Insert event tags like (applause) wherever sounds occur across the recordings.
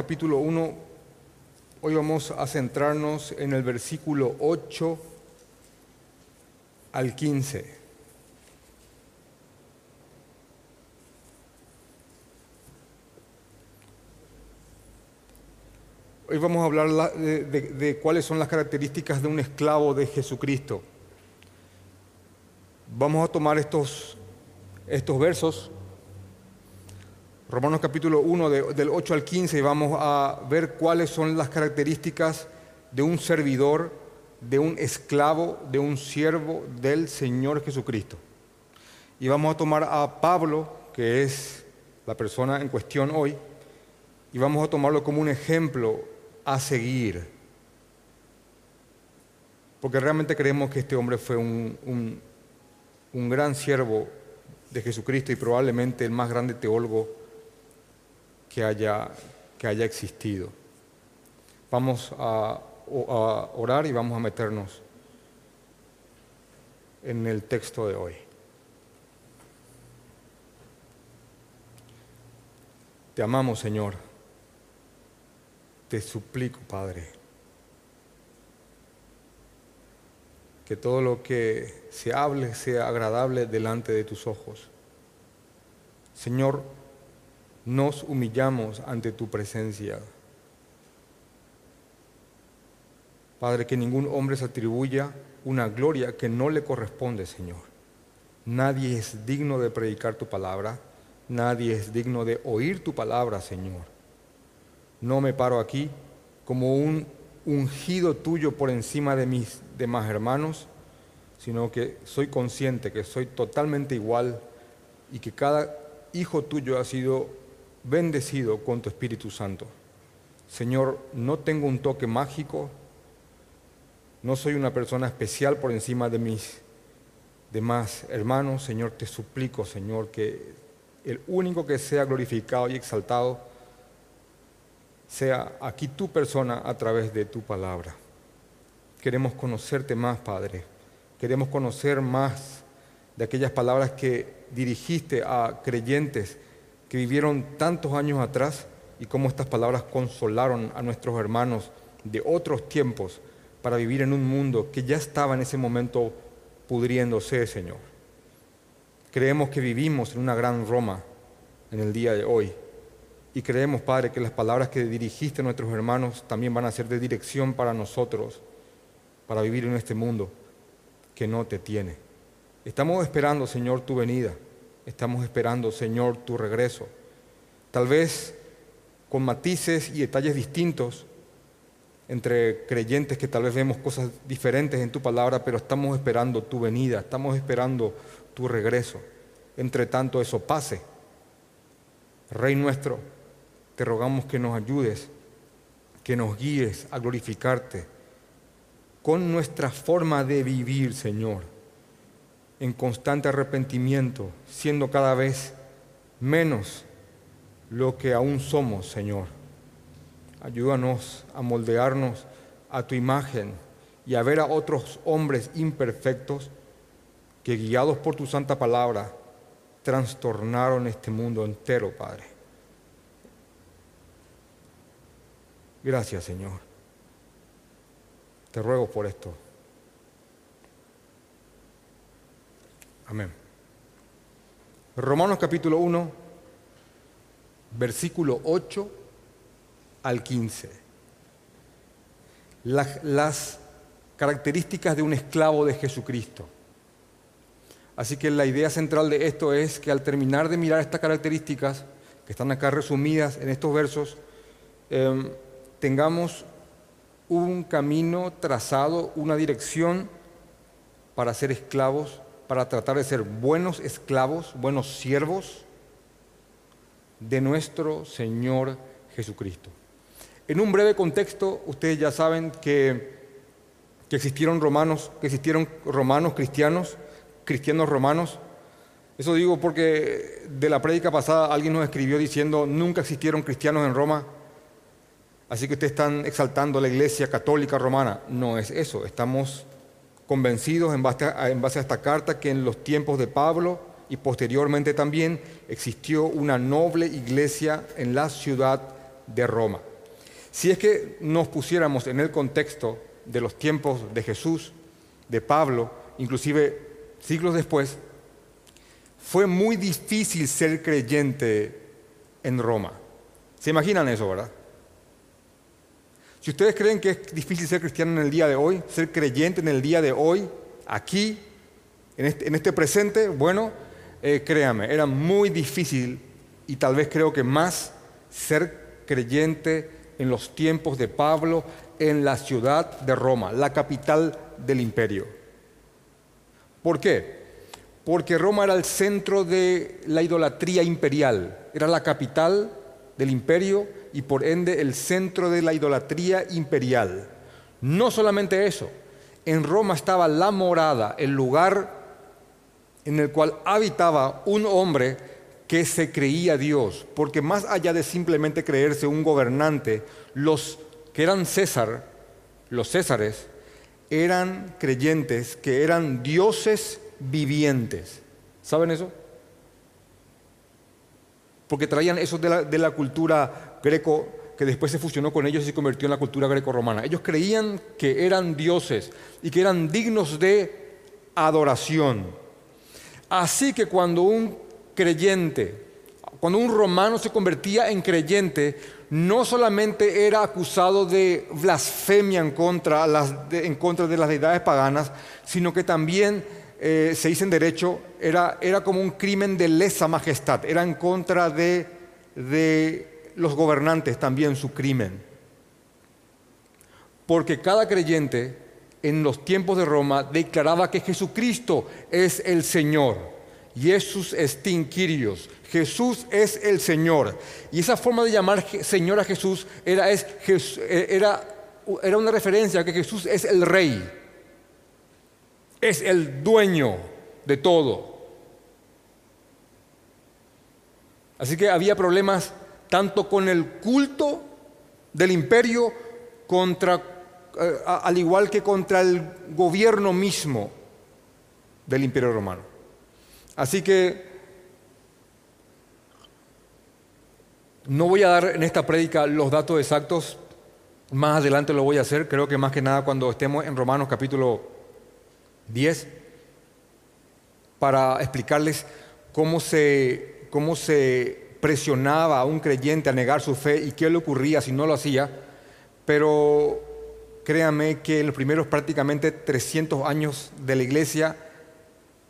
capítulo 1, hoy vamos a centrarnos en el versículo 8 al 15. Hoy vamos a hablar de, de- cuáles son las características de un esclavo de Jesucristo. Vamos a tomar estos, estos versos, Romanos capítulo 1, de- del 8 al 15, y vamos a ver cuáles son las características de un servidor, de un esclavo, de un siervo del Señor Jesucristo. Y vamos a tomar a Pablo, que es la persona en cuestión hoy, y vamos a tomarlo como un ejemplo a seguir. Porque realmente creemos que este hombre fue un- un gran siervo de Jesucristo y probablemente el más grande teólogo que haya, que haya existido. Vamos a, a orar y vamos a meternos en el texto de hoy. Te amamos, Señor. Te suplico, Padre, que todo lo que se hable sea agradable delante de tus ojos. Señor, nos humillamos ante tu presencia. Padre, que ningún hombre se atribuya una gloria que no le corresponde, Señor. Nadie es digno de predicar tu palabra, nadie es digno de oír tu palabra, Señor. No me paro aquí como un ungido tuyo por encima de mis demás hermanos, sino que soy consciente que soy totalmente igual y que cada hijo tuyo ha sido bendecido con tu Espíritu Santo. Señor, no tengo un toque mágico, no soy una persona especial por encima de mis demás hermanos. Señor, te suplico, Señor, que el único que sea glorificado y exaltado sea aquí tu persona a través de tu palabra. Queremos conocerte más, Padre. Queremos conocer más de aquellas palabras que dirigiste a creyentes que vivieron tantos años atrás y cómo estas palabras consolaron a nuestros hermanos de otros tiempos para vivir en un mundo que ya estaba en ese momento pudriéndose, Señor. Creemos que vivimos en una gran Roma en el día de hoy y creemos, Padre, que las palabras que dirigiste a nuestros hermanos también van a ser de dirección para nosotros, para vivir en este mundo que no te tiene. Estamos esperando, Señor, tu venida. Estamos esperando, Señor, tu regreso. Tal vez con matices y detalles distintos entre creyentes que tal vez vemos cosas diferentes en tu palabra, pero estamos esperando tu venida, estamos esperando tu regreso. Entre tanto eso pase. Rey nuestro, te rogamos que nos ayudes, que nos guíes a glorificarte con nuestra forma de vivir, Señor, en constante arrepentimiento, siendo cada vez menos lo que aún somos, Señor. Ayúdanos a moldearnos a tu imagen y a ver a otros hombres imperfectos que guiados por tu santa palabra trastornaron este mundo entero, Padre. Gracias, Señor. Te ruego por esto. Amén. Romanos capítulo 1, versículo 8 al 15. Las, características de un esclavo de Jesucristo. Así que la idea central de esto es que al terminar de mirar estas características, que están acá resumidas en estos versos, eh, tengamos un camino trazado, una dirección para ser esclavos, para tratar de ser buenos esclavos, buenos siervos de nuestro Señor Jesucristo. En un breve contexto, ustedes ya saben que, que existieron romanos, que existieron romanos cristianos, cristianos romanos. Eso digo porque de la prédica pasada alguien nos escribió diciendo nunca existieron cristianos en Roma. Así que ustedes están exaltando la iglesia católica romana. No es eso. Estamos convencidos en base, a, esta carta que en los tiempos de Pablo y posteriormente también existió una noble iglesia en la ciudad de Roma. Si es que nos pusiéramos en el contexto de los tiempos de Jesús, de Pablo, inclusive siglos después, fue muy difícil ser creyente en Roma. ¿Se imaginan eso, verdad? Si ustedes creen que es difícil ser cristiano en el día de hoy, ser creyente en el día de hoy, aquí, en este, este presente, bueno, eh, créame, era muy difícil y tal vez creo que más ser creyente en los tiempos de Pablo en la ciudad de Roma, la capital del imperio. ¿Por qué? Porque Roma era el centro de la idolatría imperial, era la capital del imperio y por ende el centro de la idolatría imperial. No solamente eso, en Roma estaba la morada, el lugar en el cual habitaba un hombre que se creía Dios, porque más allá de simplemente creerse un gobernante, los que eran César, los Césares, eran creyentes que eran dioses vivientes. ¿Saben eso? Porque traían eso de la, de la cultura greco que después se fusionó con ellos y se convirtió en la cultura greco-romana. Ellos creían que eran dioses y que eran dignos de adoración. Así que cuando un creyente, cuando un romano se convertía en creyente, no solamente era acusado de blasfemia en contra, de, las deidades paganas, sino que también eh, se dice en derecho, era, era como un crimen de lesa majestad, era en contra de, de los gobernantes también su crimen. Porque cada creyente en los tiempos de Roma declaraba que Jesucristo es el Señor. Jesús estin Kyrios. Jesús es el Señor. Y esa forma de llamar Señor a Jesús era, es, era, era una referencia a que Jesús es el Rey. Es el dueño de todo. Así que había problemas tanto con el culto del imperio contra, eh, al igual que contra el gobierno mismo del imperio romano. Así que no voy a dar en esta prédica los datos exactos, más adelante lo voy a hacer, creo que más que nada cuando estemos en Romanos capítulo 10, para explicarles cómo se, cómo se presionaba a un creyente a negar su fe y qué le ocurría si no lo hacía, pero créame que en los primeros prácticamente 300 años de la iglesia,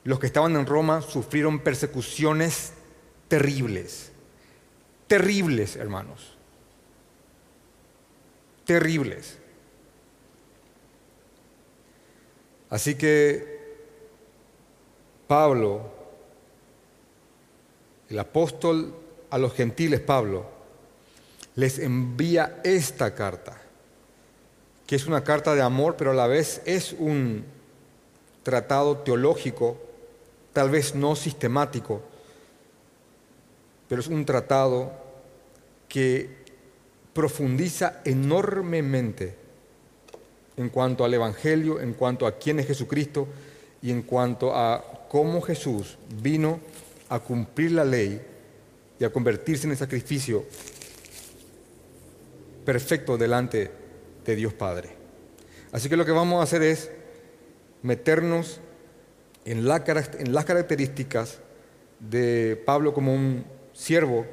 los que estaban en Roma sufrieron persecuciones terribles, terribles hermanos, terribles. Así que Pablo, el apóstol a los gentiles, Pablo, les envía esta carta, que es una carta de amor, pero a la vez es un tratado teológico, tal vez no sistemático, pero es un tratado que profundiza enormemente en cuanto al Evangelio, en cuanto a quién es Jesucristo y en cuanto a cómo Jesús vino a cumplir la ley y a convertirse en el sacrificio perfecto delante de Dios Padre. Así que lo que vamos a hacer es meternos en, las características de Pablo como un siervo,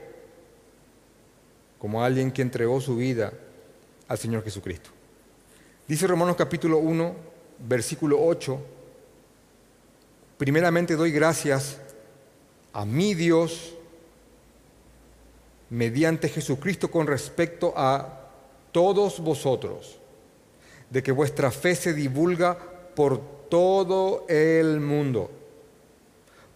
como alguien que entregó su vida al Señor Jesucristo. Dice Romanos capítulo 1, versículo 8, primeramente doy gracias a mi Dios mediante Jesucristo con respecto a todos vosotros, de que vuestra fe se divulga por todo el mundo.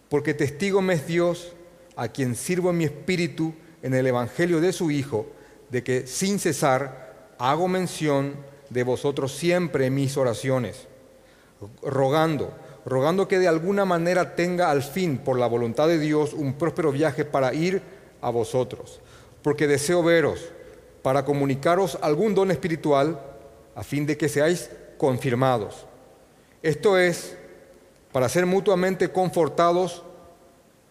Porque testigo me es Dios, a quien sirvo en mi espíritu en el Evangelio de su Hijo, de que sin cesar hago mención de vosotros siempre en mis oraciones, rogando, rogando que de alguna manera tenga al fin, por la voluntad de Dios, un próspero viaje para ir a vosotros, porque deseo veros para comunicaros algún don espiritual a fin de que seáis confirmados. Esto es, para ser mutuamente confortados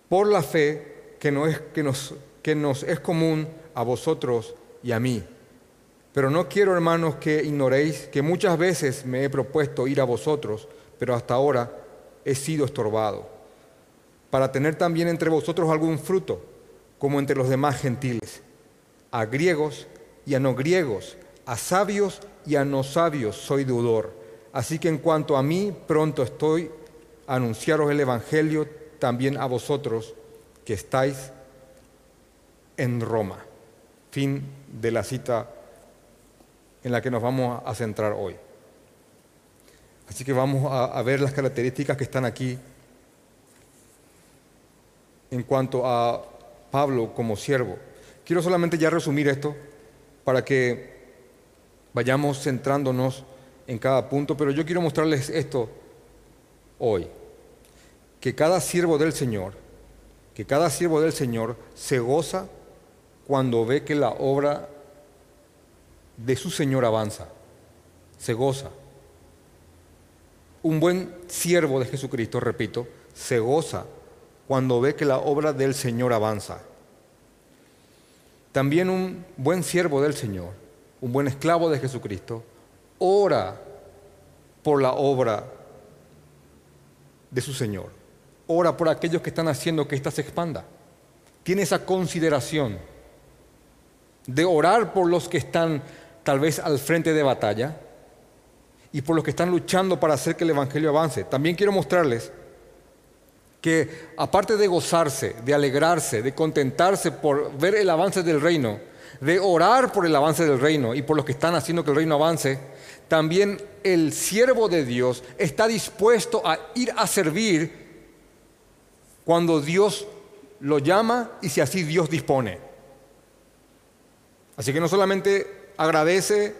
por la fe que, no es, que, nos, que nos es común a vosotros y a mí. Pero no quiero, hermanos, que ignoréis que muchas veces me he propuesto ir a vosotros, pero hasta ahora he sido estorbado, para tener también entre vosotros algún fruto, como entre los demás gentiles, a griegos y a no griegos, a sabios y a no sabios soy deudor. Así que en cuanto a mí, pronto estoy a anunciaros el Evangelio también a vosotros que estáis en Roma. Fin de la cita en la que nos vamos a centrar hoy. Así que vamos a, ver las características que están aquí en cuanto a Pablo como siervo. Quiero solamente ya resumir esto para que vayamos centrándonos en cada punto, pero yo quiero mostrarles esto hoy, que cada siervo del Señor, que cada siervo del Señor se goza cuando ve que la obra de su Señor avanza, se goza. Un buen siervo de Jesucristo, repito, se goza cuando ve que la obra del Señor avanza. También un buen siervo del Señor, un buen esclavo de Jesucristo, ora por la obra de su Señor. Ora por aquellos que están haciendo que ésta se expanda. Tiene esa consideración de orar por los que están tal vez al frente de batalla y por los que están luchando para hacer que el Evangelio avance. También quiero mostrarles que aparte de gozarse, de alegrarse, de contentarse por ver el avance del reino, de orar por el avance del reino y por los que están haciendo que el reino avance, también el siervo de Dios está dispuesto a ir a servir cuando Dios lo llama y si así Dios dispone. Así que no solamente agradece,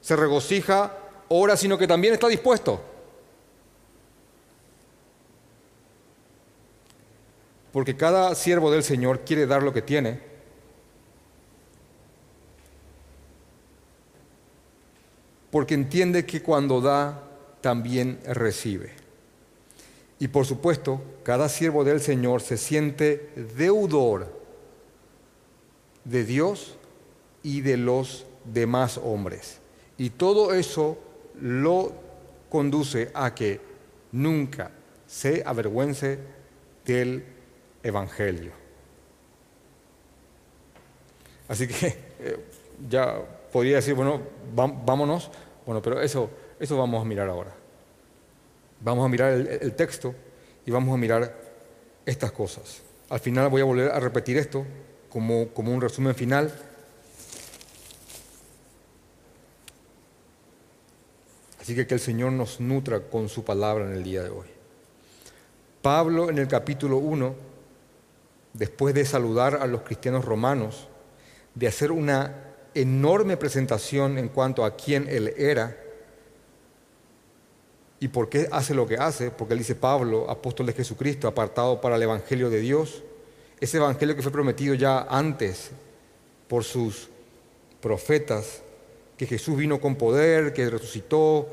se regocija, ora, sino que también está dispuesto. Porque cada siervo del Señor quiere dar lo que tiene. Porque entiende que cuando da, también recibe. Y por supuesto, cada siervo del Señor se siente deudor de Dios y de los de más hombres. Y todo eso lo conduce a que nunca se avergüence del Evangelio. Así que (laughs) eh, ya podría decir, bueno, vámonos, bueno, pero eso, eso vamos a mirar ahora. Vamos a mirar el, texto y vamos a mirar estas cosas. Al final voy a volver a repetir esto como, como un resumen final Así que que el Señor nos nutra con su palabra en el día de hoy. Pablo en el capítulo 1, después de saludar a los cristianos romanos, de hacer una enorme presentación en cuanto a quién él era y por qué hace lo que hace, porque él dice Pablo, apóstol de Jesucristo, apartado para el Evangelio de Dios, ese Evangelio que fue prometido ya antes por sus profetas que Jesús vino con poder, que resucitó,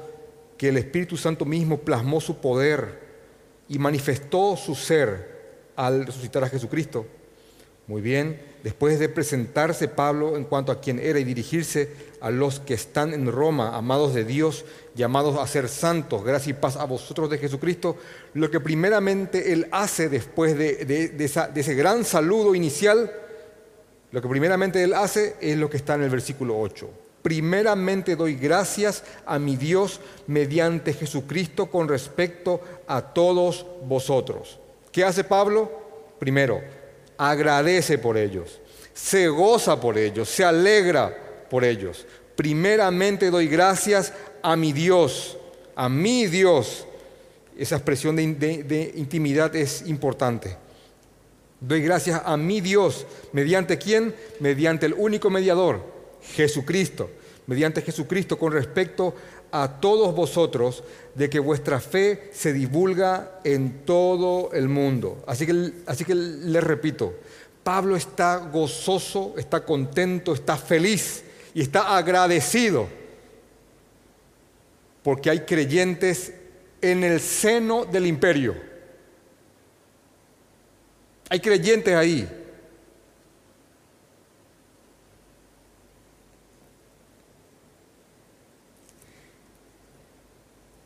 que el Espíritu Santo mismo plasmó su poder y manifestó su ser al resucitar a Jesucristo. Muy bien, después de presentarse Pablo en cuanto a quien era y dirigirse a los que están en Roma, amados de Dios, llamados a ser santos, gracia y paz a vosotros de Jesucristo, lo que primeramente él hace después de, de ese gran saludo inicial, lo que primeramente él hace es lo que está en el versículo 8. Primeramente doy gracias a mi Dios mediante Jesucristo con respecto a todos vosotros. ¿Qué hace Pablo? Primero, agradece por ellos, se goza por ellos, se alegra por ellos. Primeramente doy gracias a mi Dios, a mi Dios. Esa expresión de, de intimidad es importante. Doy gracias a mi Dios. ¿Mediante quién? Mediante el único mediador, Jesucristo, mediante Jesucristo con respecto a todos vosotros, de que vuestra fe se divulga en todo el mundo. Así que, así que les repito, Pablo está gozoso, está contento, está feliz y está agradecido porque hay creyentes en el seno del imperio. Hay creyentes ahí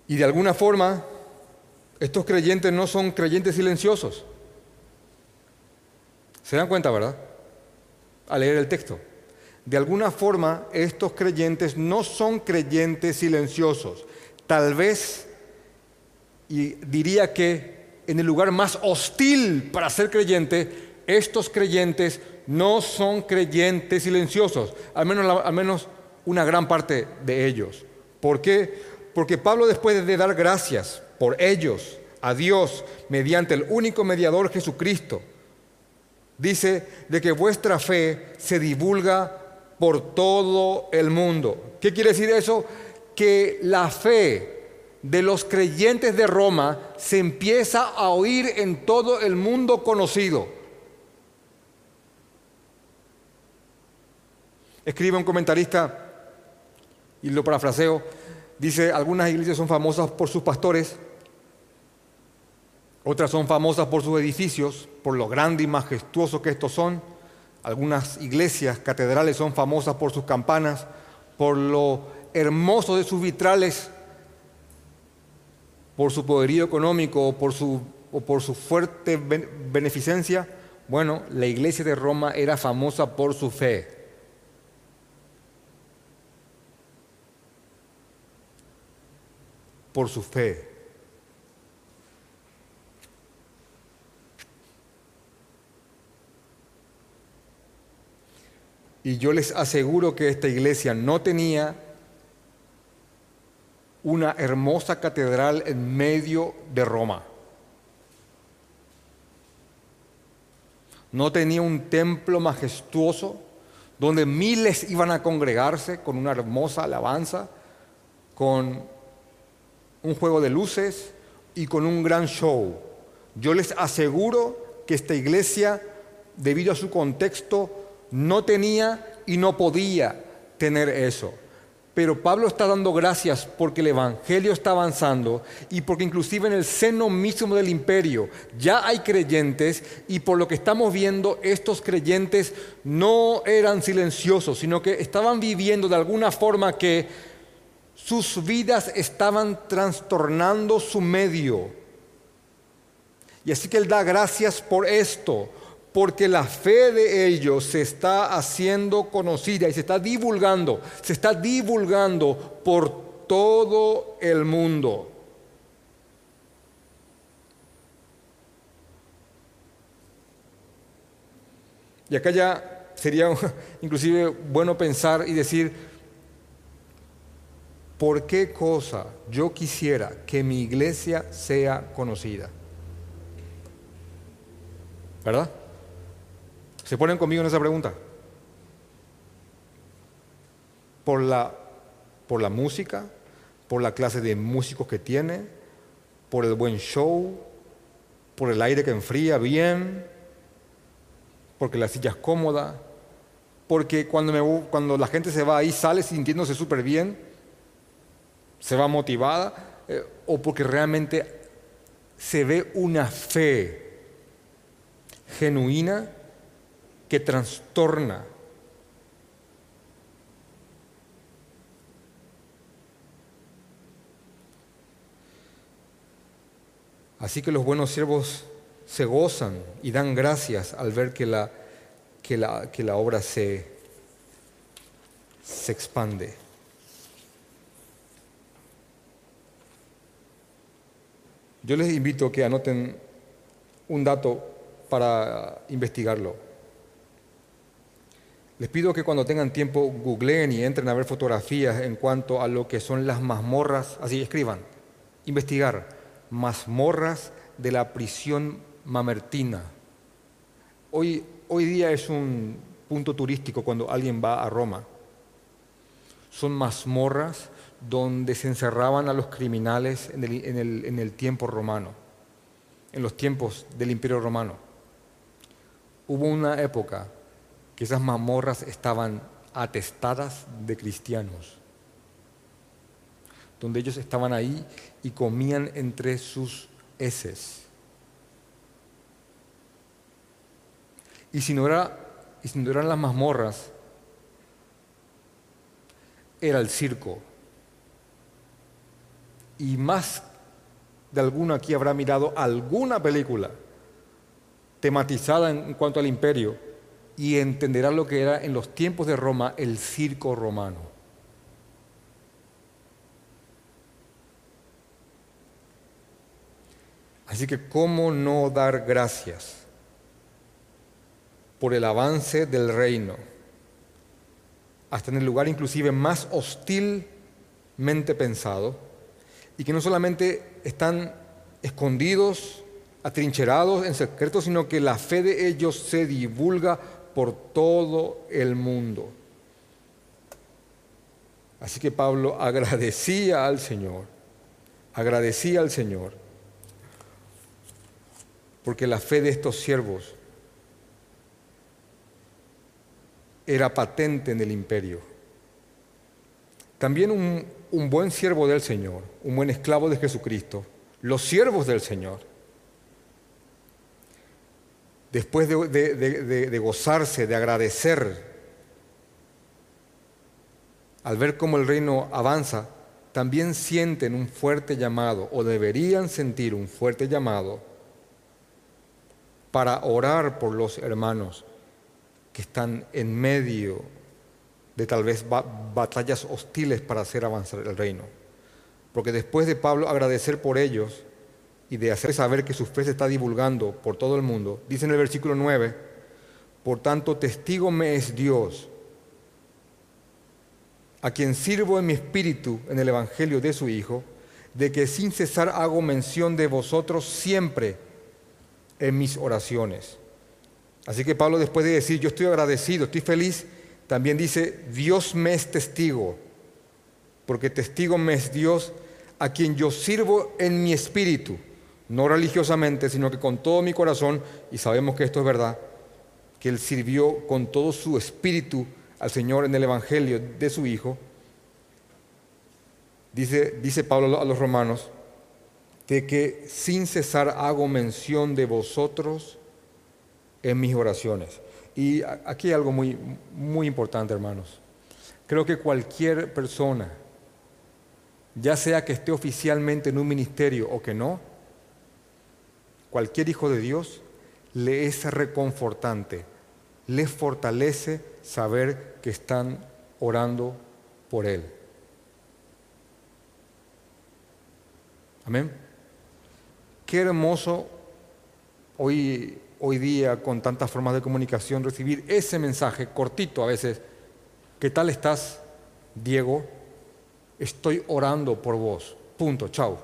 Y de alguna forma, estos creyentes no son creyentes silenciosos. ¿Se dan cuenta, verdad? Al leer el texto. De alguna forma, estos creyentes no son creyentes silenciosos. Tal vez, y diría que en el lugar más hostil para ser creyente, estos creyentes no son creyentes silenciosos, al menos, al menos una gran parte de ellos. ¿Por qué? Porque Pablo después de dar gracias por ellos a Dios mediante el único mediador Jesucristo, dice de que vuestra fe se divulga por todo el mundo. ¿Qué quiere decir eso? Que la fe de los creyentes de Roma se empieza a oír en todo el mundo conocido. Escribe un comentarista, y lo parafraseo, dice, algunas iglesias son famosas por sus pastores, otras son famosas por sus edificios, por lo grande y majestuoso que estos son. Algunas iglesias, catedrales son famosas por sus campanas, por lo hermoso de sus vitrales, por su poderío económico o por su, o por su fuerte beneficencia. Bueno, la iglesia de Roma era famosa por su fe. Por su fe. Y yo les aseguro que esta iglesia no tenía una hermosa catedral en medio de Roma. No tenía un templo majestuoso donde miles iban a congregarse con una hermosa alabanza, con un juego de luces y con un gran show. Yo les aseguro que esta iglesia, debido a su contexto, no tenía y no podía tener eso. Pero Pablo está dando gracias porque el Evangelio está avanzando y porque inclusive en el seno mismo del imperio ya hay creyentes y por lo que estamos viendo estos creyentes no eran silenciosos, sino que estaban viviendo de alguna forma que sus vidas estaban trastornando su medio. Y así que Él da gracias por esto, porque la fe de ellos se está haciendo conocida y se está divulgando, se está divulgando por todo el mundo. Y acá ya sería (laughs) inclusive bueno pensar y decir, ¿Por qué cosa yo quisiera que mi iglesia sea conocida? ¿Verdad? ¿Se ponen conmigo en esa pregunta? Por la, por la música, por la clase de músicos que tiene, por el buen show, por el aire que enfría bien, porque la silla es cómoda, porque cuando, cuando la gente se va ahí sale sintiéndose súper bien se va motivada eh, o porque realmente se ve una fe genuina que trastorna. Así que los buenos siervos se gozan y dan gracias al ver que la, que la, que la obra se, se expande. Yo les invito a que anoten un dato para investigarlo. Les pido que cuando tengan tiempo googleen y entren a ver fotografías en cuanto a lo que son las mazmorras, así escriban, investigar, mazmorras de la prisión mamertina. Hoy, hoy día es un punto turístico cuando alguien va a Roma. Son mazmorras donde se encerraban a los criminales en el, tiempo romano, en los tiempos del imperio romano. Hubo una época que esas mamorras estaban atestadas de cristianos, donde ellos estaban ahí y comían entre sus heces. Y si no, era, y si no eran las mazmorras, era el circo y más de alguno aquí habrá mirado alguna película tematizada en cuanto al imperio y entenderá lo que era en los tiempos de Roma el circo romano. Así que, ¿cómo no dar gracias por el avance del reino? Hasta en el lugar inclusive más hostilmente pensado, y que no solamente están escondidos, atrincherados en secreto, sino que la fe de ellos se divulga por todo el mundo. Así que Pablo (laughs) agradecía al Señor, agradecía al Señor, porque la fe de estos siervos era patente en el imperio. También un, un buen siervo del Señor, un buen esclavo de Jesucristo, los siervos del Señor, después de, gozarse, de agradecer, al ver cómo el reino avanza, también sienten un fuerte llamado, o deberían sentir un fuerte llamado, para orar por los hermanos que están en medio de tal vez batallas hostiles para hacer avanzar el reino. Porque después de Pablo agradecer por ellos y de hacer saber que su fe se está divulgando por todo el mundo, dice en el versículo 9, por tanto testigo me es Dios, a quien sirvo en mi espíritu en el Evangelio de su Hijo, de que sin cesar hago mención de vosotros siempre en mis oraciones. Así que Pablo después de decir, yo estoy agradecido, estoy feliz, también dice, Dios me es testigo, porque testigo me es Dios a quien yo sirvo en mi espíritu, no religiosamente, sino que con todo mi corazón, y sabemos que esto es verdad, que Él sirvió con todo su espíritu al Señor en el Evangelio de su Hijo. Dice, dice Pablo a los romanos, de que sin cesar hago mención de vosotros en mis oraciones. Y aquí hay algo muy, muy importante, hermanos. Creo que cualquier persona, ya sea que esté oficialmente en un ministerio o que no, cualquier hijo de Dios le es reconfortante, le fortalece saber que están orando por él. Amén. Qué hermoso hoy hoy día con tantas formas de comunicación recibir ese mensaje cortito a veces. ¿Qué tal estás, Diego? Estoy orando por vos. Punto, chao.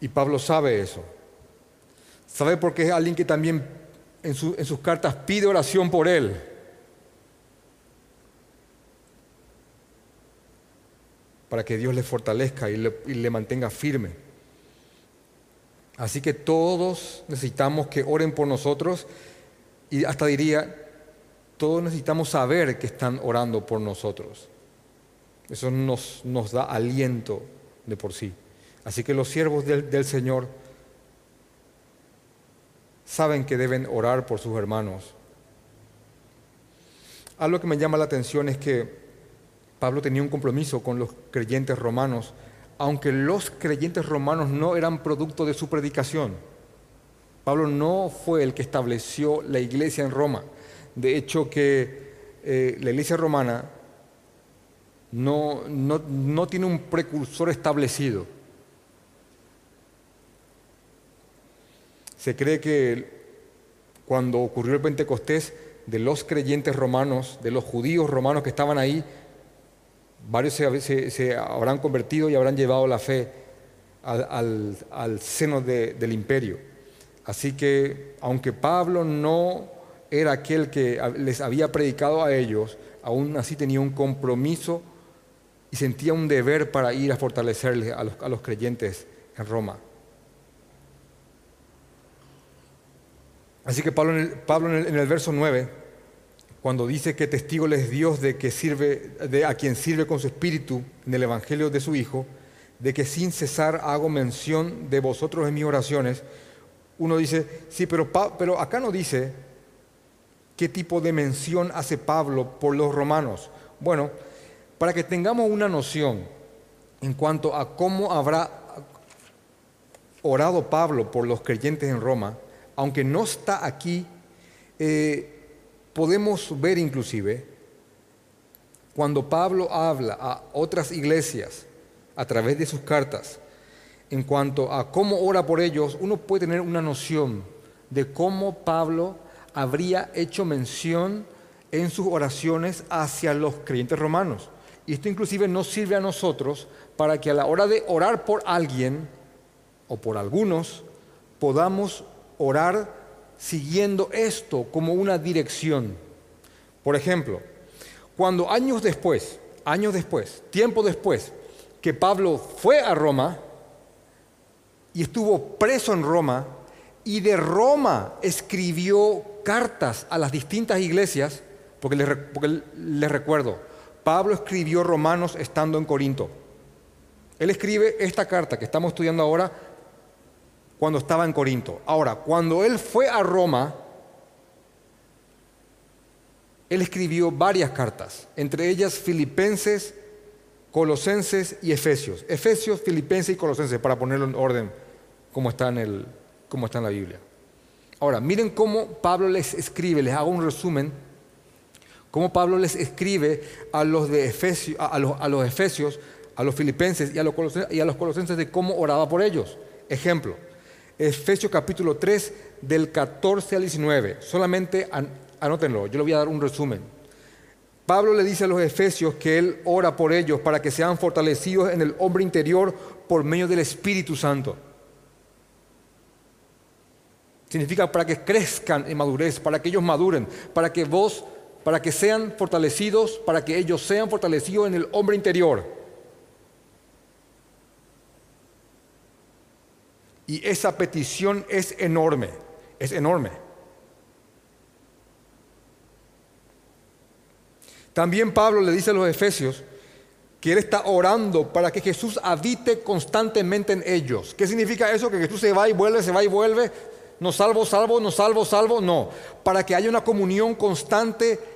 Y Pablo sabe eso. Sabe porque es alguien que también en, sus cartas pide oración por él. Para que Dios le fortalezca y le, mantenga firme. Así que todos necesitamos que oren por nosotros y hasta diría, todos necesitamos saber que están orando por nosotros. Eso nos, da aliento de por sí. Así que los siervos del Señor saben que deben orar por sus hermanos. Algo que me llama la atención es que Pablo tenía un compromiso con los creyentes romanos, aunque los creyentes romanos no eran producto de su predicación. Pablo no fue el que estableció la iglesia en Roma. De hecho, que eh, la iglesia romana no, no tiene un precursor establecido. Se cree que cuando ocurrió el Pentecostés, de los creyentes romanos, de los judíos romanos que estaban ahí, varios se, habrán convertido y habrán llevado la fe al, seno del imperio. Así que, aunque Pablo no era aquel que les había predicado a ellos, aún así tenía un compromiso y sentía un deber para ir a fortalecerles a los, creyentes en Roma. Así que Pablo, en el, verso 9, cuando dice que testigo es Dios de, que sirve, de a quien sirve con su espíritu en el Evangelio de su Hijo, de que sin cesar hago mención de vosotros en mis oraciones, uno dice, sí, pero, pero acá no dice qué tipo de mención hace Pablo por los romanos. Bueno, para que tengamos una noción en cuanto a cómo habrá orado Pablo por los creyentes en Roma, aunque no está aquí, eh, podemos ver inclusive cuando Pablo habla a otras iglesias a través de sus cartas en cuanto a cómo ora por ellos, uno puede tener una noción de cómo Pablo habría hecho mención en sus oraciones hacia los creyentes romanos. Y esto inclusive nos sirve a nosotros para que a la hora de orar por alguien o por algunos, podamos orar siguiendo esto como una dirección. Por ejemplo, cuando años después, años después, tiempo después, que Pablo fue a Roma y estuvo preso en Roma y de Roma escribió cartas a las distintas iglesias, porque les, recuerdo, Pablo escribió Romanos estando en Corinto. Él escribe esta carta que estamos estudiando ahora cuando estaba en Corinto. Ahora, cuando él fue a Roma, él escribió varias cartas, entre ellas Filipenses, Colosenses y Efesios. Efesios, Filipenses y Colosenses, para ponerlo en orden como está en, el, como está en la Biblia. Ahora, miren cómo Pablo les escribe, les hago un resumen, cómo Pablo les escribe a los, de Efesios, a, los, a los Efesios, a los Filipenses y a los, y a los Colosenses de cómo oraba por ellos. Ejemplo, Efesios capítulo 3 del 14 al 19. Solamente anótenlo, yo le voy a dar un resumen. Pablo le dice a los efesios que él ora por ellos para que sean fortalecidos en el hombre interior por medio del Espíritu Santo. Significa para que crezcan en madurez, para que ellos maduren, para que vos, para que sean fortalecidos, para que ellos sean fortalecidos en el hombre interior. Y esa petición es enorme, es enorme. También Pablo le dice a los efesios que él está orando para que Jesús habite constantemente en ellos. ¿Qué significa eso? Que Jesús se va y vuelve, se va y vuelve. No salvo, salvo, no salvo, salvo. No. Para que haya una comunión constante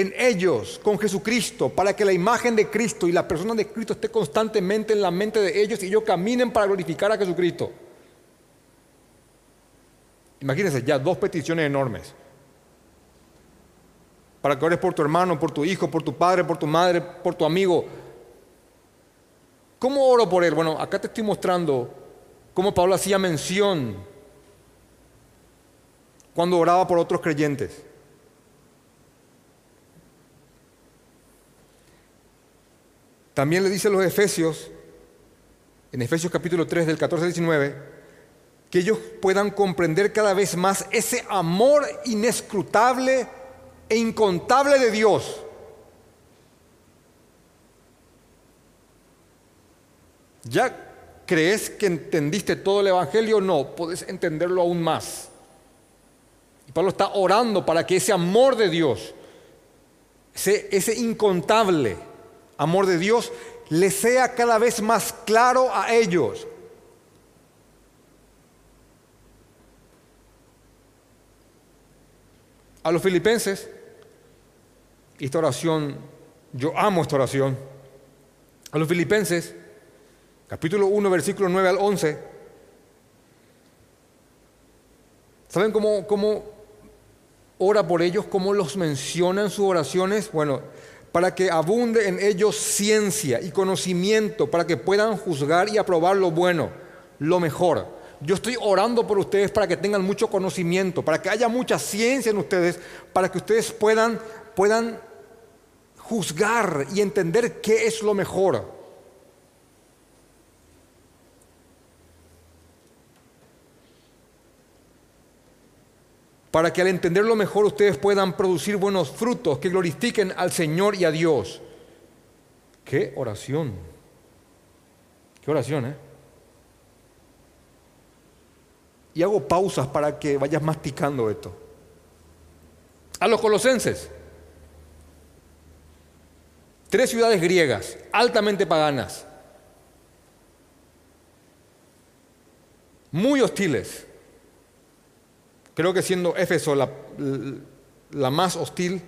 en ellos con Jesucristo, para que la imagen de Cristo y la persona de Cristo esté constantemente en la mente de ellos y ellos caminen para glorificar a Jesucristo. Imagínense ya dos peticiones enormes para que ores por tu hermano, por tu hijo, por tu padre, por tu madre, por tu amigo. ¿Cómo oro por él? Bueno, acá te estoy mostrando cómo Pablo hacía mención cuando oraba por otros creyentes. También le dice a los Efesios, en Efesios capítulo 3 del 14 al 19, que ellos puedan comprender cada vez más ese amor inescrutable e incontable de Dios. ¿Ya crees que entendiste todo el Evangelio? No, puedes entenderlo aún más. Y Pablo está orando para que ese amor de Dios, ese, ese incontable amor de Dios, le sea cada vez más claro a ellos. A los filipenses esta oración, yo amo esta oración. A los filipenses, capítulo 1, versículo 9 al 11. ¿Saben cómo, cómo ora por ellos? ¿Cómo los menciona en sus oraciones? Bueno, para que abunde en ellos ciencia y conocimiento, para que puedan juzgar y aprobar lo bueno, lo mejor. Yo estoy orando por ustedes para que tengan mucho conocimiento, para que haya mucha ciencia en ustedes, para que ustedes puedan, puedan juzgar y entender qué es lo mejor. para que al entenderlo mejor ustedes puedan producir buenos frutos que glorifiquen al Señor y a Dios. Qué oración. Qué oración, ¿eh? Y hago pausas para que vayas masticando esto. A los colosenses. Tres ciudades griegas, altamente paganas, muy hostiles Creo que siendo Éfeso la, más hostil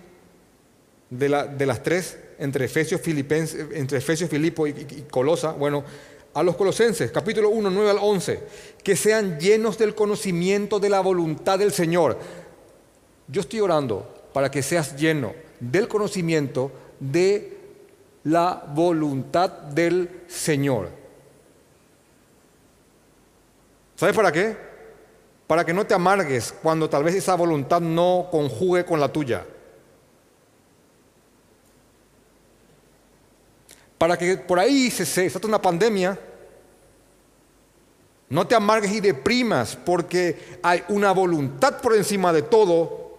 de, las tres, entre Efesios, Filipenses, entre Efesios Filipo y, y, Colosa, bueno, a los colosenses, capítulo 1, 9 al 11, que sean llenos del conocimiento de la voluntad del Señor. Yo estoy orando para que seas lleno del conocimiento de la voluntad del Señor. ¿Sabes para qué? Para que no te amargues cuando tal vez esa voluntad no conjugue con la tuya. Para que por ahí se, se una pandemia, no te amargues y deprimas porque hay una voluntad por encima de todo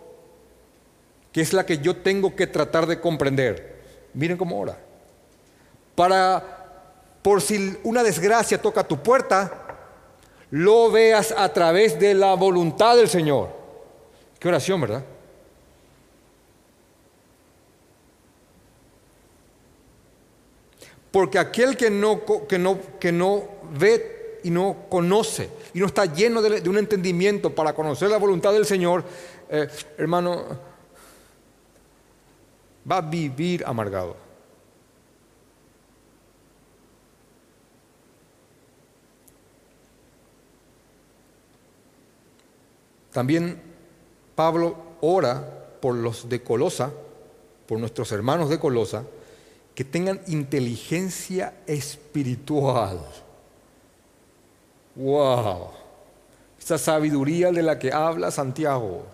que es la que yo tengo que tratar de comprender. Miren cómo ora. Para, por si una desgracia toca tu puerta, lo veas a través de la voluntad del Señor. Qué oración, ¿verdad? Porque aquel que no, que no, que no ve y no conoce y no está lleno de, de un entendimiento para conocer la voluntad del Señor, eh, hermano, va a vivir amargado. También Pablo ora por los de Colosa, por nuestros hermanos de Colosa, que tengan inteligencia espiritual. ¡Wow! Esa sabiduría de la que habla Santiago.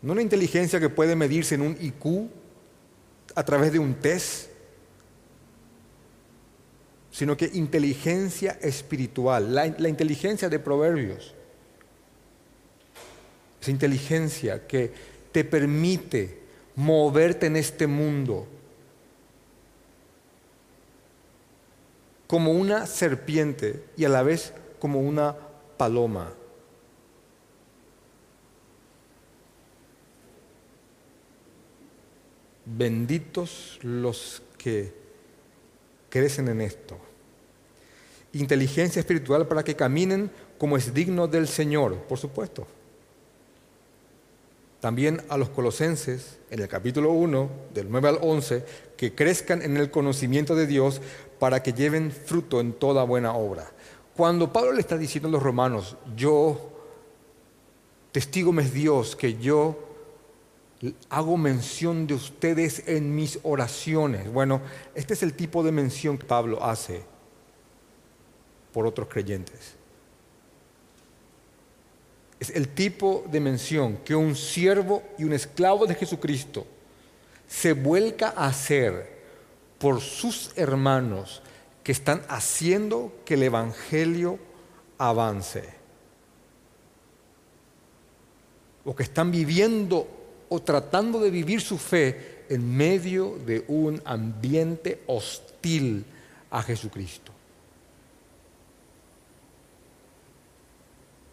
No una inteligencia que puede medirse en un IQ a través de un test, sino que inteligencia espiritual, la, la inteligencia de proverbios. Esa inteligencia que te permite moverte en este mundo como una serpiente y a la vez como una paloma. Benditos los que crecen en esto. Inteligencia espiritual para que caminen como es digno del Señor, por supuesto. También a los colosenses, en el capítulo 1, del 9 al 11, que crezcan en el conocimiento de Dios para que lleven fruto en toda buena obra. Cuando Pablo le está diciendo a los romanos, yo, testigo es Dios, que yo hago mención de ustedes en mis oraciones. Bueno, este es el tipo de mención que Pablo hace por otros creyentes. Es el tipo de mención que un siervo y un esclavo de Jesucristo se vuelca a hacer por sus hermanos que están haciendo que el Evangelio avance. O que están viviendo o tratando de vivir su fe en medio de un ambiente hostil a Jesucristo.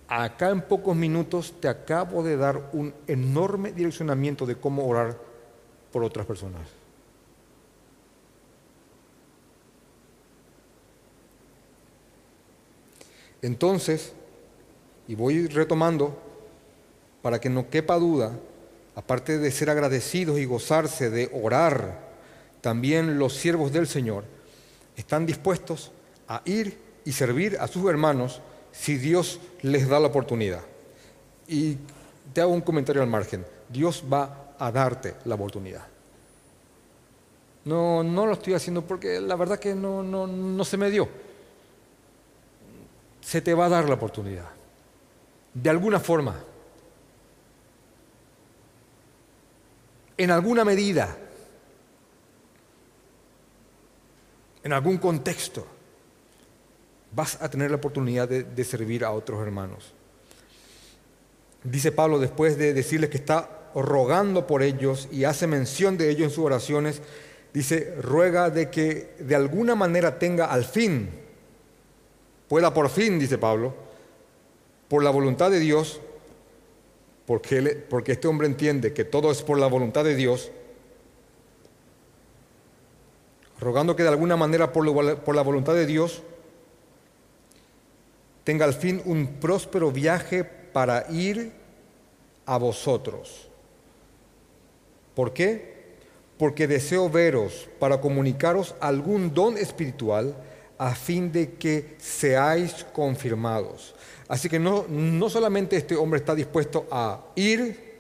Acá en pocos minutos te acabo de dar un enorme direccionamiento de cómo orar por otras personas. Entonces, y voy retomando, para que no quepa duda, aparte de ser agradecidos y gozarse de orar, también los siervos del Señor están dispuestos a ir y servir a sus hermanos si Dios les da la oportunidad. Y te hago un comentario al margen. Dios va a darte la oportunidad. No, no lo estoy haciendo porque la verdad que no, no, no se me dio. Se te va a dar la oportunidad. De alguna forma. en alguna medida, en algún contexto, vas a tener la oportunidad de, servir a otros hermanos. Dice Pablo después de decirles que está rogando por ellos y hace mención de ellos en sus oraciones, dice, ruega de que de alguna manera tenga al fin, pueda por fin, dice Pablo, por la voluntad de Dios, porque, porque este hombre entiende que todo es por la voluntad de Dios, rogando que de alguna manera por, por la voluntad de Dios tenga al fin un próspero viaje para ir a vosotros. ¿Por qué? Porque deseo veros para comunicaros algún don espiritual a fin de que seáis confirmados. Así que no, no solamente este hombre está dispuesto a ir,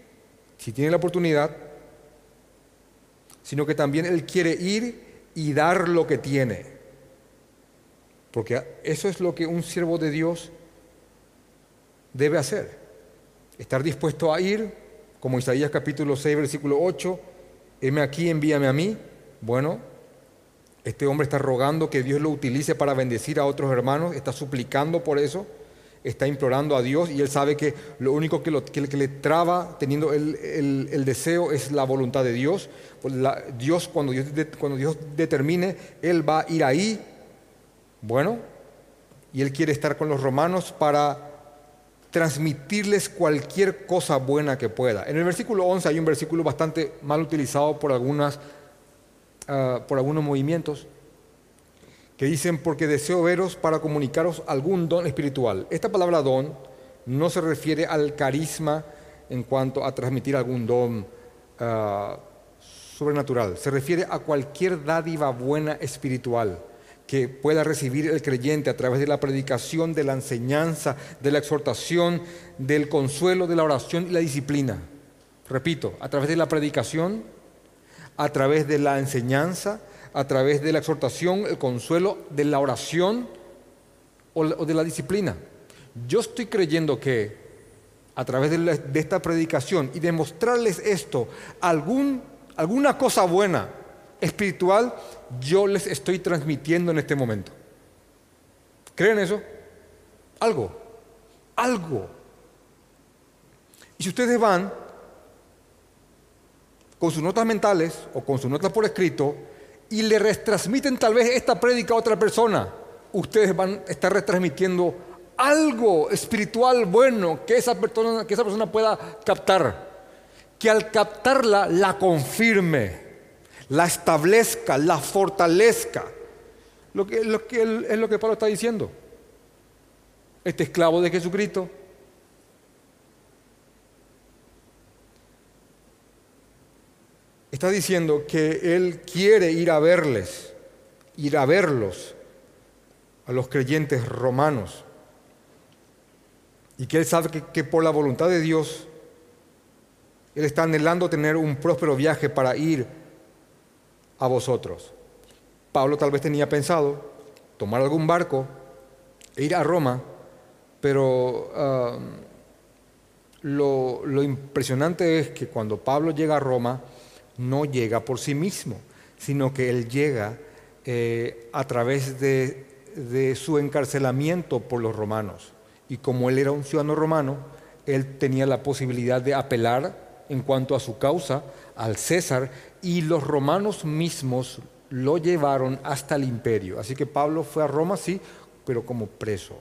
si tiene la oportunidad, sino que también él quiere ir y dar lo que tiene. Porque eso es lo que un siervo de Dios debe hacer. Estar dispuesto a ir, como Isaías capítulo 6, versículo 8, heme aquí, envíame a mí. Bueno, este hombre está rogando que Dios lo utilice para bendecir a otros hermanos, está suplicando por eso, está implorando a Dios y él sabe que lo único que, le traba teniendo el, deseo es la voluntad de Dios. Pues Dios cuando, Dios, cuando Dios determine, él va a ir ahí. Bueno, y él quiere estar con los romanos para transmitirles cualquier cosa buena que pueda. En el versículo 11 hay un versículo bastante mal utilizado por, algunas, ah, por algunos movimientos que dicen, porque deseo veros para comunicaros algún don espiritual. Esta palabra don no se refiere al carisma en cuanto a transmitir algún don ah, sobrenatural, se refiere a cualquier dádiva buena espiritual que pueda recibir el creyente a través de la predicación, de la enseñanza, de la exhortación, del consuelo, de la oración y la disciplina. Repito, a través de la predicación, a través de la enseñanza, a través de la exhortación, el consuelo, de la oración o de la disciplina. Yo estoy creyendo que a través de, esta predicación y demostrarles esto, alguna cosa buena, espiritual, yo les estoy transmitiendo en este momento. ¿Creen eso? Algo, algo. Y si ustedes van con sus notas mentales o con sus notas por escrito y le retransmiten tal vez esta prédica a otra persona, ustedes van a estar retransmitiendo algo espiritual bueno que esa persona, que esa persona pueda captar, que al captarla la confirme la establezca, la fortalezca. Lo que, es lo que Pablo está diciendo. Este esclavo de Jesucristo. Está diciendo que él quiere ir a verles, ir a verlos, a los creyentes romanos. Y que él sabe que, que por la voluntad de Dios, él está anhelando tener un próspero viaje para ir a vosotros. Pablo tal vez tenía pensado tomar algún barco e ir a Roma, pero um, lo, impresionante es que cuando Pablo llega a Roma, no llega por sí mismo, sino que él llega eh, a través de, de su encarcelamiento por los romanos. Y como él era un ciudadano romano, él tenía la posibilidad de apelar en cuanto a su causa al César y los romanos mismos lo llevaron hasta el imperio. Así que Pablo fue a Roma, sí, pero como preso,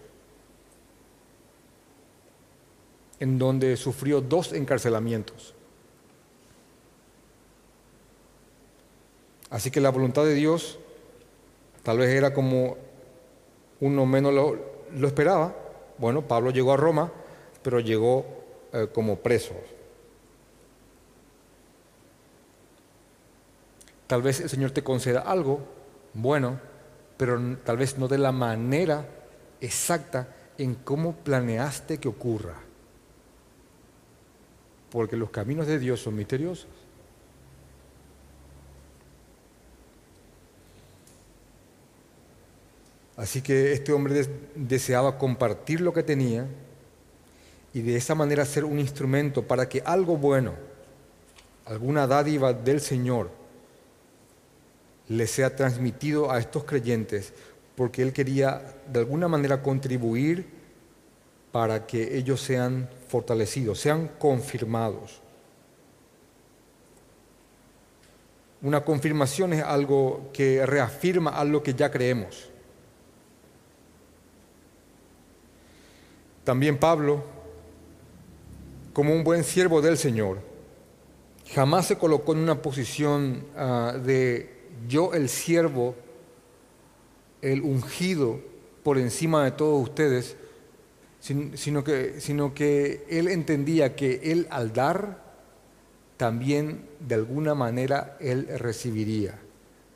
en donde sufrió dos encarcelamientos. Así que la voluntad de Dios tal vez era como uno menos lo, esperaba. Bueno, Pablo llegó a Roma, pero llegó eh, como preso. Tal vez el Señor te conceda algo bueno, pero tal vez no de la manera exacta en cómo planeaste que ocurra. Porque los caminos de Dios son misteriosos. Así que este hombre deseaba compartir lo que tenía y de esa manera ser un instrumento para que algo bueno, alguna dádiva del Señor, le sea transmitido a estos creyentes porque él quería de alguna manera contribuir para que ellos sean fortalecidos, sean confirmados. Una confirmación es algo que reafirma algo que ya creemos. También Pablo, como un buen siervo del Señor, jamás se colocó en una posición ah, de yo el siervo, el ungido por encima de todos ustedes, sino que, sino que él entendía que él al dar, también de alguna manera él recibiría.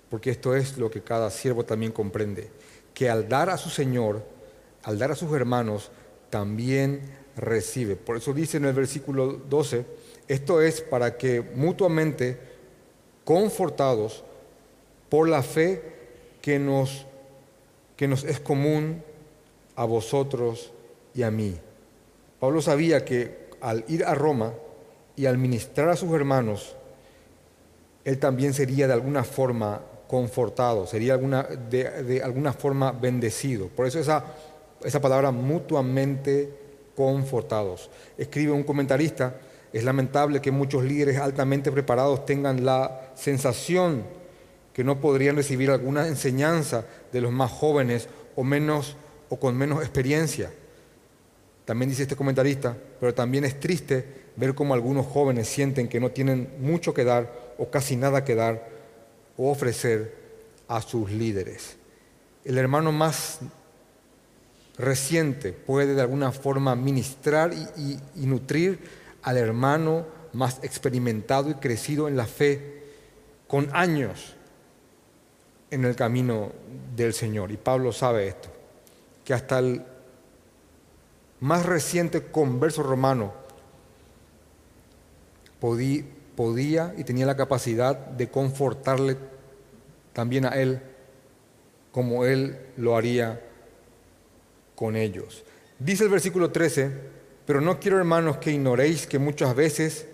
Porque esto es lo que cada siervo también comprende, que al dar a su Señor, al dar a sus hermanos, también recibe. Por eso dice en el versículo 12, esto es para que mutuamente, confortados por la fe que nos, es común a vosotros y a mí. Pablo sabía que al ir a Roma y al ministrar a sus hermanos, él también sería de alguna forma confortado, sería de, alguna forma bendecido. Por eso esa, esa palabra mutuamente confortados. Escribe un comentarista, es lamentable que muchos líderes altamente preparados tengan la sensación que no podrían recibir alguna enseñanza de los más jóvenes o menos o con menos experiencia. También dice este comentarista, pero también es triste ver cómo algunos jóvenes sienten que no tienen mucho que dar o casi nada que dar o ofrecer a sus líderes. El hermano más reciente puede de alguna forma ministrar y, nutrir al hermano más experimentado y crecido en la fe con años en el camino del Señor. Y Pablo sabe esto, que hasta el más reciente converso romano podía y tenía la capacidad de confortarle también a él como él lo haría con ellos. Dice el versículo 13, pero no quiero hermanos que ignoréis que muchas veces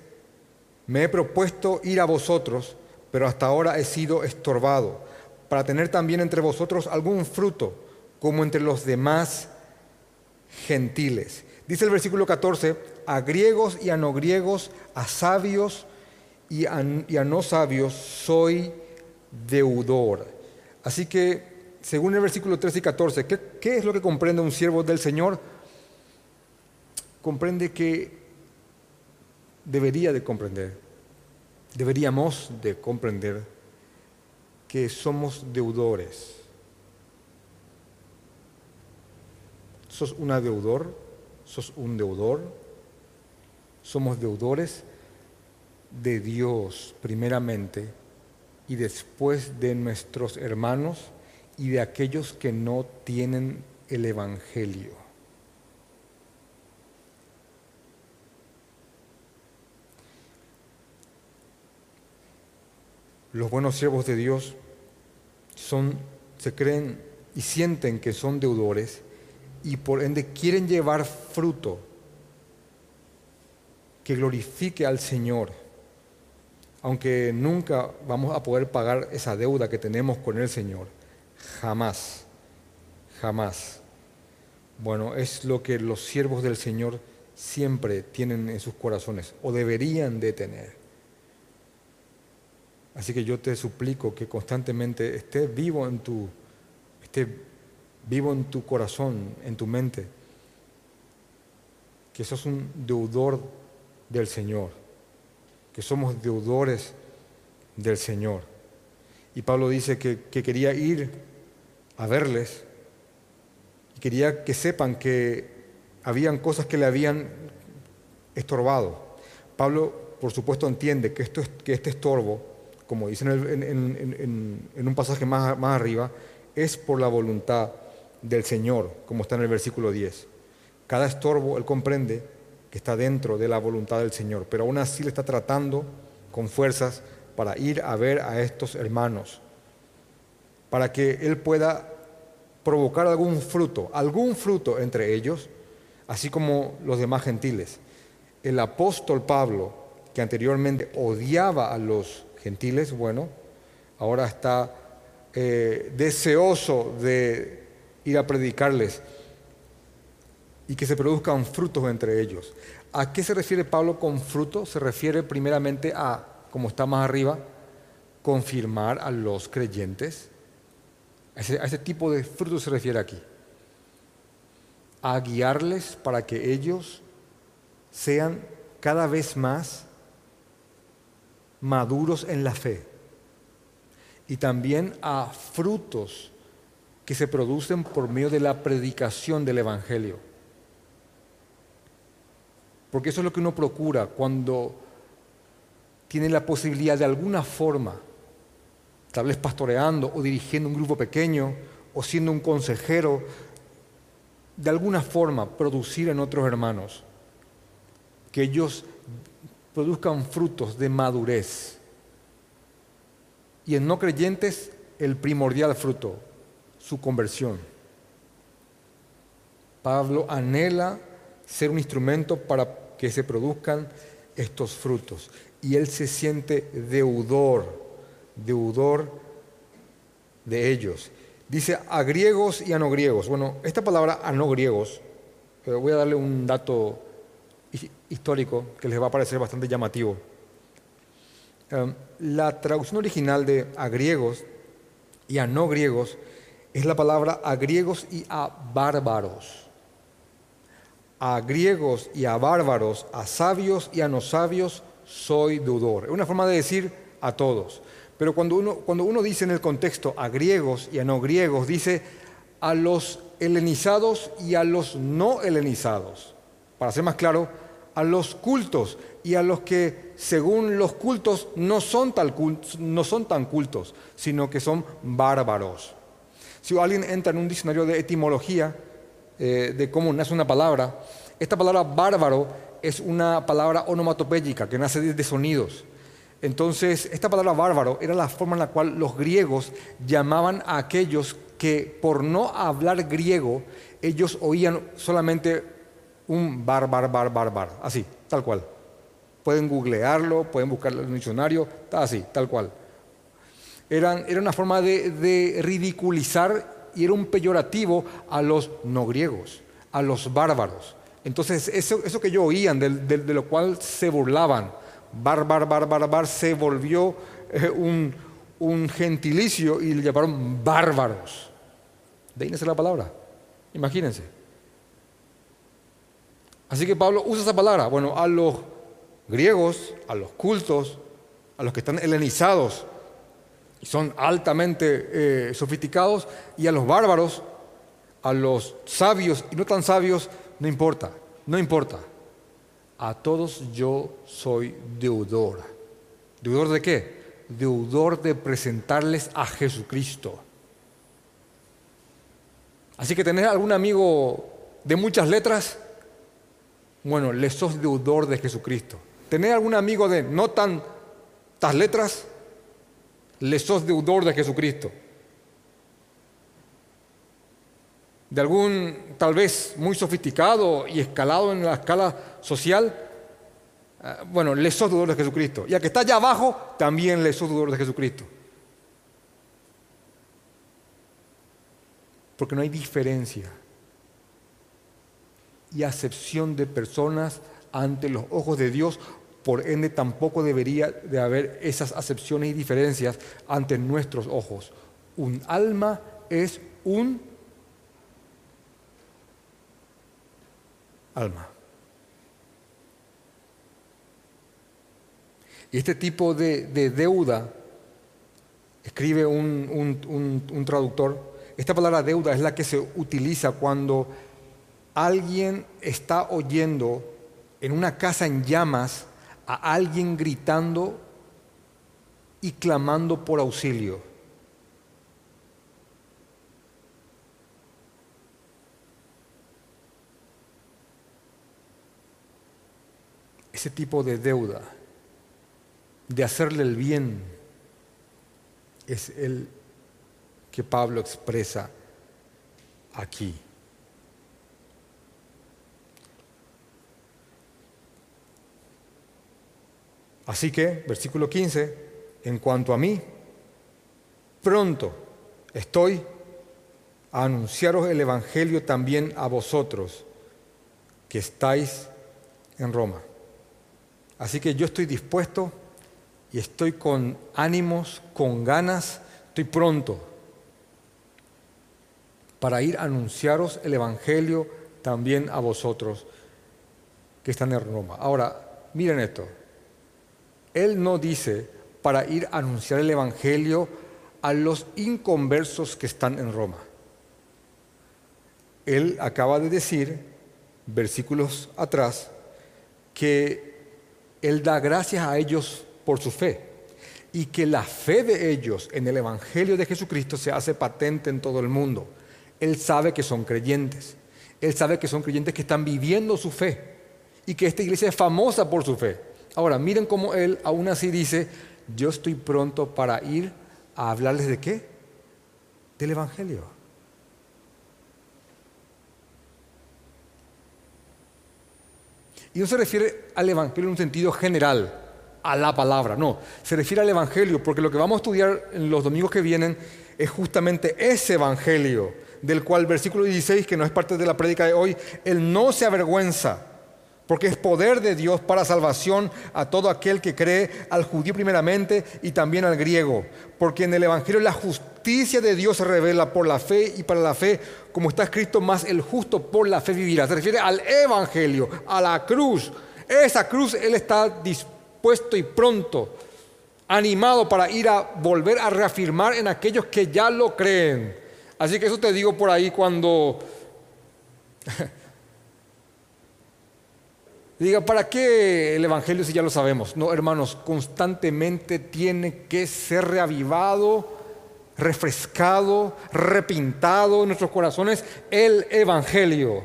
me he propuesto ir a vosotros, pero hasta ahora he sido estorbado, para tener también entre vosotros algún fruto, como entre los demás gentiles. Dice el versículo 14, a griegos y a no griegos, a sabios y a, no sabios, soy deudor. Así que, según el versículo 13 y 14, ¿qué, ¿qué es lo que comprende un siervo del Señor? Comprende que debería de comprender, deberíamos de comprender que somos deudores ¿Sos una deudor? ¿Sos un deudor? Somos deudores de Dios primeramente y después de nuestros hermanos y de aquellos que no tienen el Evangelio. Los buenos siervos de Dios son, se creen y sienten que son deudores y por ende quieren llevar fruto que glorifique al Señor, aunque nunca vamos a poder pagar esa deuda que tenemos con el Señor, jamás, jamás. Bueno, es lo que los siervos del Señor siempre tienen en sus corazones, o deberían de tener. Así que yo te suplico que constantemente esté vivo en tu, esté vivo en tu corazón, en tu mente, que sos un deudor del Señor, que somos deudores del Señor. Y Pablo dice que, quería ir a verles y quería que sepan que habían cosas que le habían estorbado. Pablo, por supuesto, entiende que, esto, que este estorbo, como dice en, un pasaje más, más arriba, es por la voluntad del Señor, como está en el versículo 10. Cada estorbo, Él comprende que está dentro de la voluntad del Señor, pero aún así le está tratando con fuerzas para ir a ver a estos hermanos, para que Él pueda provocar algún fruto, algún fruto entre ellos, así como los demás gentiles. El apóstol Pablo, que anteriormente odiaba a los gentiles, bueno, ahora está eh, deseoso de ir a predicarles y que se produzcan frutos entre ellos. ¿A qué se refiere Pablo con fruto? Se refiere primeramente a, como está más arriba, confirmar a los creyentes. A ese, tipo de fruto se refiere aquí. A guiarles para que ellos sean cada vez más maduros en la fe. Y también a frutos que se producen por medio de la predicación del Evangelio. porque eso es lo que uno procura cuando tiene la posibilidad de alguna forma, tal vez pastoreando o dirigiendo un grupo pequeño o siendo un consejero, de alguna forma producir en otros hermanos, que ellos produzcan frutos de madurez. Y en no creyentes, el primordial fruto, su conversión. Pablo anhela ser un instrumento para que se produzcan estos frutos. Y él se siente deudor, deudor de ellos. Dice a griegos y a no griegos. Bueno, esta palabra a no griegos, eh, voy a darle un dato histórico que les va a parecer bastante llamativo. Em, la traducción original de a griegos y a no griegos es la palabra a griegos y a bárbaros. A griegos y a bárbaros, a sabios y a no sabios, soy deudor. Es una forma de decir a todos. Pero cuando uno, cuando uno dice en el contexto a griegos y a no griegos, dice a los helenizados y a los no helenizados. Para ser más claro, a los cultos y a los que según los cultos no son, no son tan cultos, sino que son bárbaros. Si alguien entra en un diccionario de etimología eh, de cómo nace una palabra, esta palabra bárbaro es una palabra onomatopéyica que nace de sonidos. Entonces, esta palabra bárbaro era la forma en la cual los griegos llamaban a aquellos que por no hablar griego, ellos oían solamente un bar, bar, bar, así, tal cual. Pueden googlearlo, pueden buscarlo en el diccionario, así, tal cual. Era una forma de, ridiculizar y era un peyorativo a los no griegos, a los bárbaros. Entonces, eso, eso que yo oían, de, lo cual se burlaban, bar, bar, bar, se volvió eh, un, gentilicio y le llamaron bárbaros. De la palabra. Imagínense. Así que Pablo usa esa palabra. Bueno, a los griegos, a los cultos, a los que están helenizados y son altamente eh, sofisticados, y a los bárbaros, a los sabios y no tan sabios, no importa, no importa. A todos yo soy deudor. ¿Deudor de qué? Deudor de presentarles a Jesucristo. Así que tenés algún amigo de muchas letras, bueno, le sos deudor de Jesucristo. ¿Tenés algún amigo de no tantas letras? Le sos deudor de Jesucristo. De algún tal vez muy sofisticado y escalado en la escala social, eh, bueno, le sos deudor de Jesucristo. Y a que está allá abajo, también le sos deudor de Jesucristo. Porque no hay diferencia y acepción de personas ante los ojos de Dios, por ende tampoco debería de haber esas acepciones y diferencias ante nuestros ojos. Un alma es un alma. Y este tipo de, deuda, escribe un traductor, esta palabra deuda es la que se utiliza cuando alguien está oyendo en una casa en llamas a alguien gritando y clamando por auxilio. Ese tipo de deuda, de hacerle el bien, es el que Pablo expresa aquí. Así que, versículo 15, en cuanto a mí, pronto estoy a anunciaros el Evangelio también a vosotros que estáis en Roma. Así que yo estoy dispuesto y estoy con ánimos, con ganas, estoy pronto para ir a anunciaros el Evangelio también a vosotros que están en Roma. Ahora, miren esto, él no dice para ir a anunciar el Evangelio a los inconversos que están en Roma. Él acaba de decir, versículos atrás, que Él da gracias a ellos por su fe y que la fe de ellos en el Evangelio de Jesucristo se hace patente en todo el mundo. Él sabe que son creyentes. Él sabe que son creyentes que están viviendo su fe y que esta iglesia es famosa por su fe. Ahora, miren cómo Él aún así dice, yo estoy pronto para ir a hablarles de qué? Del Evangelio. Y no se refiere al Evangelio en un sentido general, a la palabra, no, se refiere al Evangelio, porque lo que vamos a estudiar en los domingos que vienen es justamente ese Evangelio, del cual versículo 16, que no es parte de la prédica de hoy, él no se avergüenza, porque es poder de Dios para salvación a todo aquel que cree, al judío primeramente y también al griego, porque en el Evangelio la justicia de Dios se revela por la fe y para la fe como está escrito, más el justo por la fe vivirá. Se refiere al Evangelio, a la cruz. Esa cruz Él está dispuesto y pronto, animado para ir a volver a reafirmar en aquellos que ya lo creen. Así que eso te digo por ahí cuando... (laughs) Diga, ¿para qué el Evangelio si ya lo sabemos? No, hermanos, constantemente tiene que ser reavivado refrescado, repintado en nuestros corazones el Evangelio.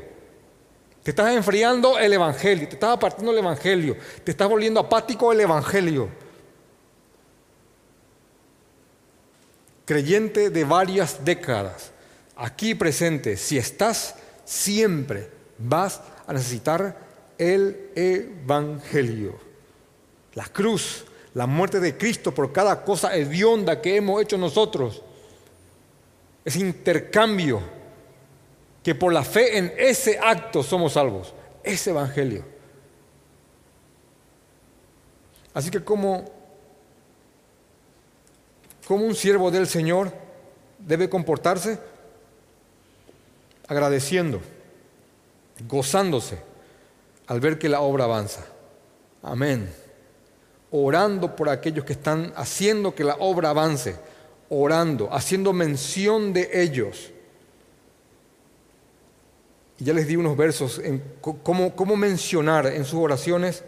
Te estás enfriando el Evangelio, te estás apartando el Evangelio, te estás volviendo apático el Evangelio. Creyente de varias décadas, aquí presente, si estás, siempre vas a necesitar el Evangelio. La cruz la muerte de Cristo por cada cosa hedionda que hemos hecho nosotros. Ese intercambio que por la fe en ese acto somos salvos. Ese evangelio. Así que como, como un siervo del Señor debe comportarse agradeciendo, gozándose al ver que la obra avanza. Amén orando por aquellos que están haciendo que la obra avance, orando, haciendo mención de ellos. Y ya les di unos versos cómo, cómo mencionar en sus oraciones,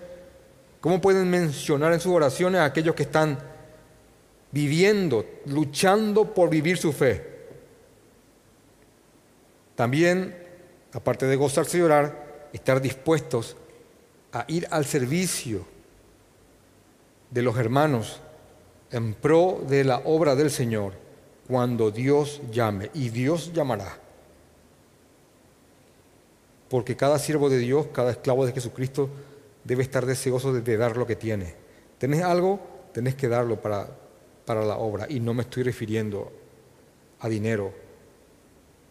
cómo pueden mencionar en sus oraciones a aquellos que están viviendo, luchando por vivir su fe. También, aparte de gozarse y orar, estar dispuestos a ir al servicio de los hermanos en pro de la obra del Señor cuando Dios llame, y Dios llamará. Porque cada siervo de Dios, cada esclavo de Jesucristo debe estar deseoso de, dar lo que tiene. ¿Tenés algo? Tenés que darlo para, para la obra. Y no me estoy refiriendo a dinero,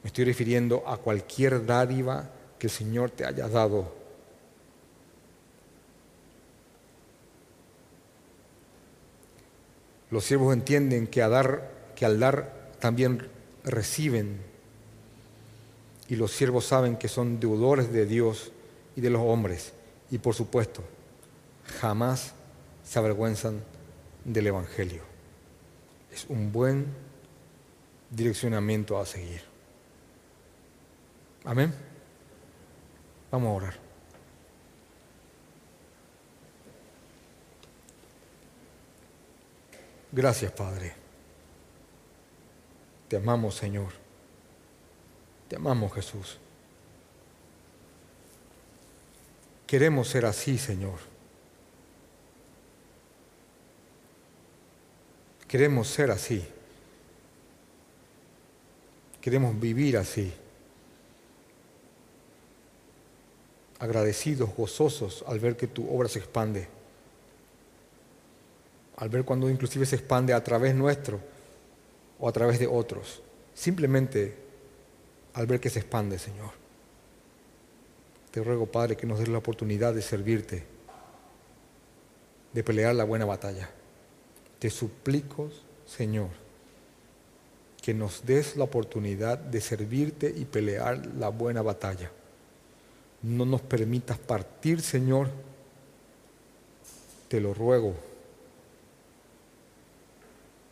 me estoy refiriendo a cualquier dádiva que el Señor te haya dado Los siervos entienden que, dar, que al dar también reciben. Y los siervos saben que son deudores de Dios y de los hombres. Y por supuesto, jamás se avergüenzan del Evangelio. Es un buen direccionamiento a seguir. Amén. Vamos a orar. Gracias, Padre. Te amamos, Señor. Te amamos, Jesús. Queremos ser así, Señor. Queremos ser así. Queremos vivir así. Agradecidos, gozosos al ver que tu obra se expande al ver cuando inclusive se expande a través nuestro o a través de otros. Simplemente al ver que se expande, Señor. Te ruego, Padre, que nos des la oportunidad de servirte, de pelear la buena batalla. Te suplico, Señor, que nos des la oportunidad de servirte y pelear la buena batalla. No nos permitas partir, Señor. Te lo ruego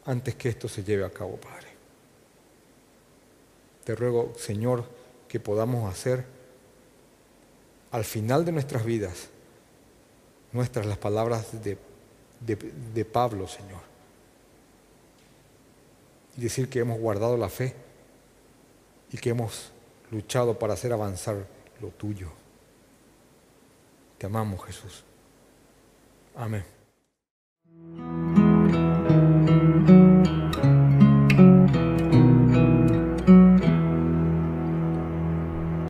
antes que esto se lleve a cabo, Padre. Te ruego, Señor, que podamos hacer al final de nuestras vidas nuestras las palabras de, de Pablo, Señor. Y decir que hemos guardado la fe y que hemos luchado para hacer avanzar lo tuyo. Te amamos, Jesús. Amén.